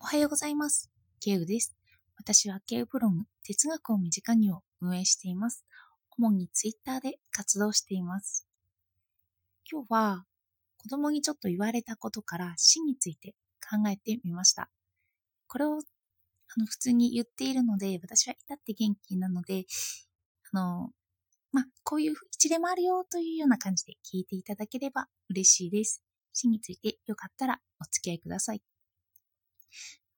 おはようございます。ケウです。私はケウブログ、哲学を身近にを運営しています。主にツイッターで活動しています。今日は子供にちょっと言われたことから死について考えてみました。これをあの普通に言っているので、私は至って元気なので、あの、まあ、こういう一例もあるよというような感じで聞いていただければ嬉しいです。死についてよかったらお付き合いください。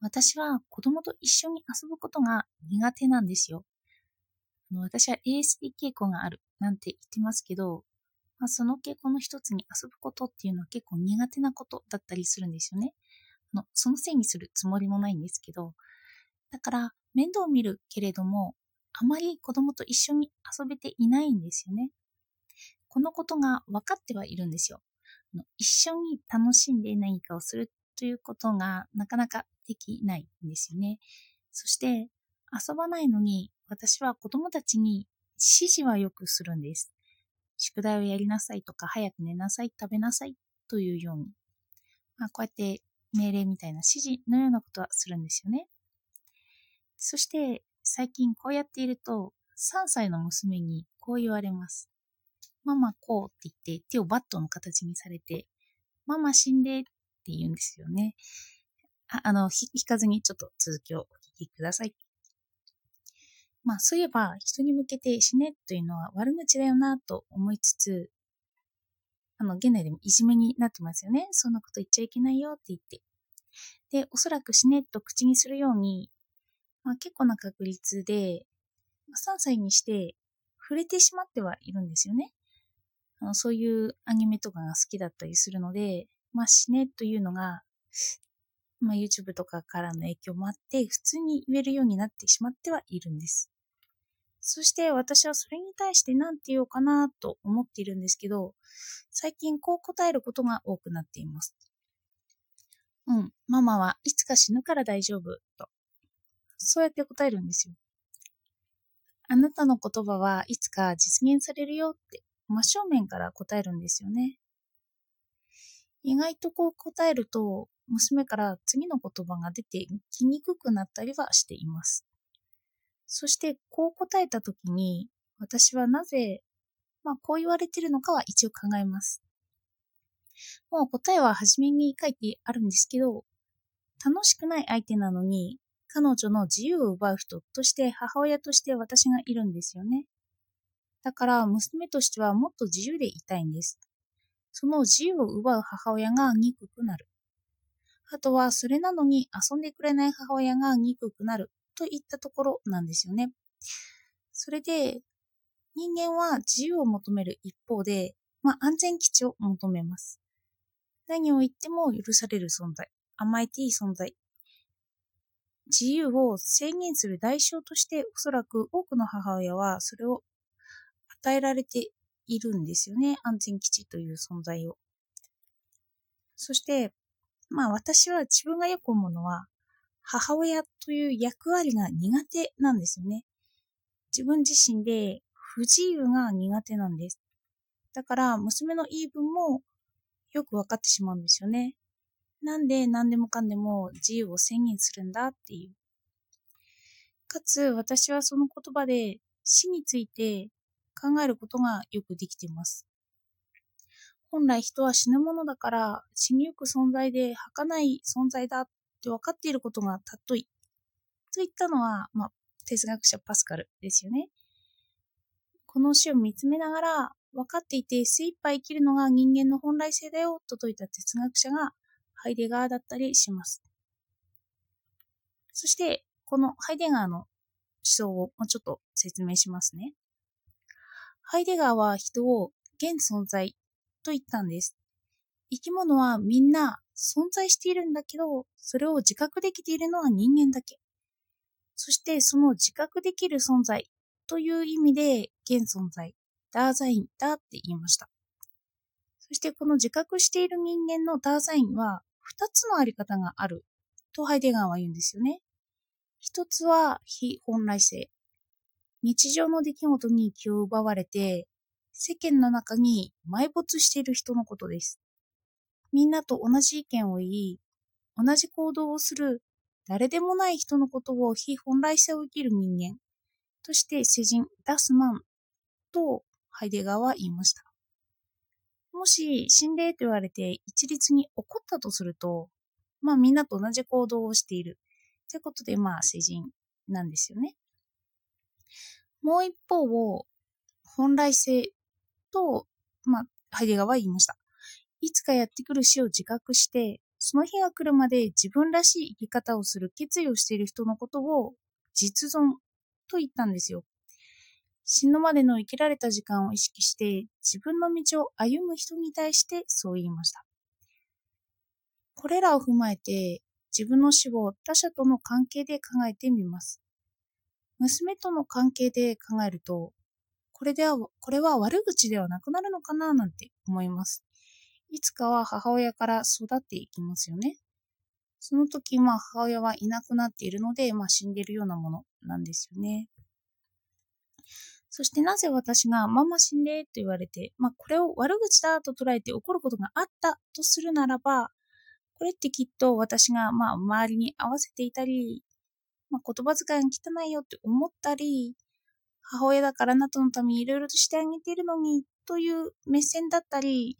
私は子供と一緒に遊ぶことが苦手なんですよ。私は ASD 傾向があるなんて言ってますけど、まあ、その傾向の一つに遊ぶことっていうのは結構苦手なことだったりするんですよね。のそのせいにするつもりもないんですけど、だから面倒を見るけれども、あまり子供と一緒に遊べていないんですよね。このことが分かってはいるんですよ。一緒に楽しんで何かをするということがなかなかできないんですよね。そして遊ばないのに私は子供たちに指示はよくするんです。宿題をやりなさいとか早く寝なさい、食べなさいというように。まあ、こうやって命令みたいな指示のようなことはするんですよね。そして最近こうやっていると3歳の娘にこう言われます。ママこうって言って手をバットの形にされて、ママ死んでっって言うんですよね。ああの、引かずにちょっと続きをお聞きください。まあそういえば人に向けて死ねというのは悪口だよなと思いつつ、あの、現代でもいじめになってますよね。そんなこと言っちゃいけないよって言って。で、おそらく死ねと口にするように、まあ、結構な確率で、3歳にして触れてしまってはいるんですよね。あのそういうアニメとかが好きだったりするので、まあ死ねというのが、まあ、YouTube とかからの影響もあって、普通に言えるようになってしまってはいるんです。そして私はそれに対して何て言おうかなと思っているんですけど、最近こう答えることが多くなっています。うん、ママはいつか死ぬから大丈夫と。そうやって答えるんですよ。あなたの言葉はいつか実現されるよって真正面から答えるんですよね。意外とこう答えると娘から次の言葉が出てきにくくなったりはしています。そしてこう答えたときに私はなぜ、まあこう言われてるのかは一応考えます。もう答えは初めに書いてあるんですけど、楽しくない相手なのに彼女の自由を奪う人として母親として私がいるんですよね。だから娘としてはもっと自由でいたいんです。その自由を奪う母親が憎くなる。あとはそれなのに遊んでくれない母親が憎くなるといったところなんですよね。それで人間は自由を求める一方で、まあ、安全基地を求めます。何を言っても許される存在、甘えていい存在。自由を制限する代償としておそらく多くの母親はそれを与えられているんですよね。安全基地という存在を。そして、まあ私は自分がよく思うのは、母親という役割が苦手なんですよね。自分自身で不自由が苦手なんです。だから娘の言い分もよく分かってしまうんですよね。なんで何でもかんでも自由を宣言するんだっていう。かつ私はその言葉で死について考えることがよくできています。本来人は死ぬものだから死にゆく存在で儚い存在だって分かっていることが尊い。といったのは、まあ、哲学者パスカルですよね。この死を見つめながら分かっていて精一杯生きるのが人間の本来性だよと説いた哲学者がハイデガーだったりします。そして、このハイデガーの思想をもうちょっと説明しますね。ハイデガーは人を現存在と言ったんです。生き物はみんな存在しているんだけど、それを自覚できているのは人間だけ。そしてその自覚できる存在という意味で現存在、ダーザインだって言いました。そしてこの自覚している人間のダーザインは2つのあり方があるとハイデガーは言うんですよね。一つは非本来性。日常の出来事に気を奪われて、世間の中に埋没している人のことです。みんなと同じ意見を言い、同じ行動をする誰でもない人のことを非本来性を生きる人間として世人、ダスマンとハイデガーは言いました。もし心霊と言われて一律に怒ったとすると、まあみんなと同じ行動をしている。ということで、まあ世人なんですよね。もう一方を本来性と、まあ、ハイデガーは言いました。いつかやってくる死を自覚して、その日が来るまで自分らしい生き方をする決意をしている人のことを実存と言ったんですよ。死ぬまでの生きられた時間を意識して自分の道を歩む人に対してそう言いました。これらを踏まえて自分の死を他者との関係で考えてみます。娘との関係で考えると、これでは、これは悪口ではなくなるのかななんて思います。いつかは母親から育っていきますよね。その時、まあ母親はいなくなっているので、まあ死んでるようなものなんですよね。そしてなぜ私がママ死んでと言われて、まあこれを悪口だと捉えて怒ることがあったとするならば、これってきっと私がまあ周りに合わせていたり、まあ、言葉遣いが汚いよって思ったり、母親だからあなたのためにいろいろとしてあげているのにという目線だったり、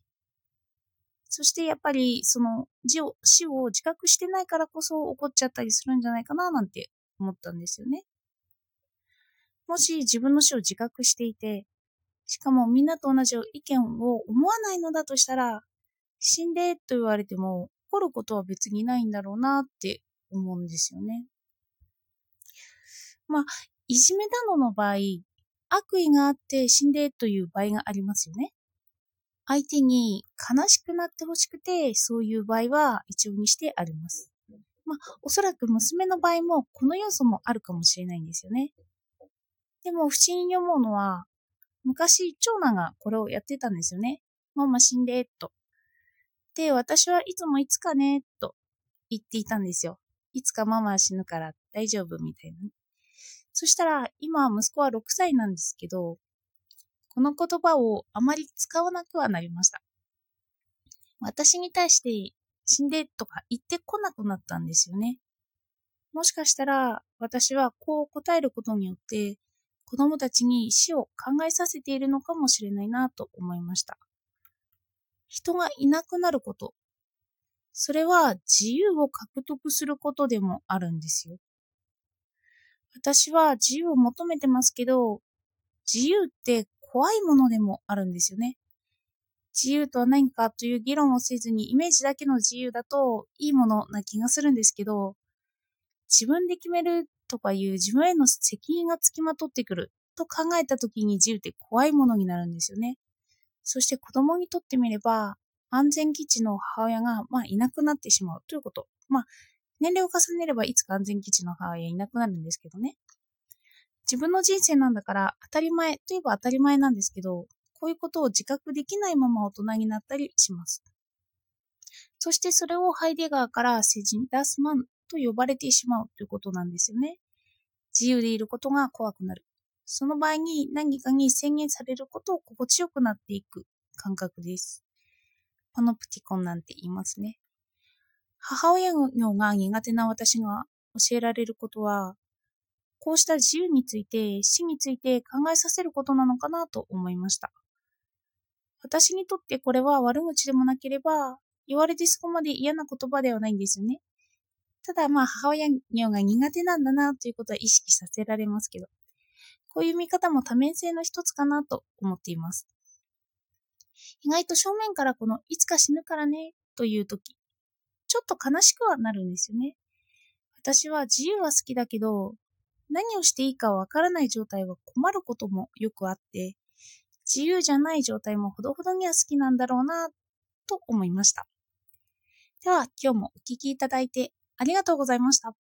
そしてやっぱりその死を死を自覚してないからこそ怒っちゃったりするんじゃないかななんて思ったんですよね。もし自分の死を自覚していて、しかもみんなと同じ意見を思わないのだとしたら、死んでと言われても怒ることは別にないんだろうなって思うんですよね。まあ、いじめだのの場合、悪意があって死んでという場合がありますよね。相手に悲しくなってほしくて、そういう場合は一応にしてあります。まあ、おそらく娘の場合もこの要素もあるかもしれないんですよね。でも不思議に思うのは、昔長男がこれをやってたんですよね。ママ死んで、と。で、私はいつもいつかね、と言っていたんですよ。いつかママは死ぬから大丈夫みたいな。そしたら、今息子は6歳なんですけど、この言葉をあまり使わなくはなりました。私に対して死んでとか言ってこなくなったんですよね。もしかしたら私はこう答えることによって子供たちに死を考えさせているのかもしれないなと思いました。人がいなくなること。それは自由を獲得することでもあるんですよ。私は自由を求めてますけど、自由って怖いものでもあるんですよね。自由とは何かという議論をせずにイメージだけの自由だといいものな気がするんですけど、自分で決めるとかいう自分への責任がつきまとってくると考えた時に自由って怖いものになるんですよね。そして子供にとってみれば安全基地の母親が、まあ、いなくなってしまうということ。まあ、年齢を重ねればいつか安全基地の母親いなくなるんですけどね。自分の人生なんだから当たり前といえば当たり前なんですけど、こういうことを自覚できないまま大人になったりします。そしてそれをハイデガーからセジンダスマンと呼ばれてしまうということなんですよね。自由でいることが怖くなる。その場合に何かに宣言されることを心地よくなっていく感覚です。パノプティコンなんて言いますね。母親業が苦手な私が教えられることは、こうした自由について、死について考えさせることなのかなと思いました。私にとってこれは悪口でもなければ、言われてそこまで嫌な言葉ではないんですよね。ただまあ母親業が苦手なんだなということは意識させられますけど、こういう見方も多面性の一つかなと思っています。意外と正面からこのいつか死ぬからねという時、ちょっと悲しくはなるんですよね。私は自由は好きだけど、何をしていいかわからない状態は困ることもよくあって、自由じゃない状態もほどほどには好きなんだろうな、と思いました。では、今日もお聴きいただいてありがとうございました。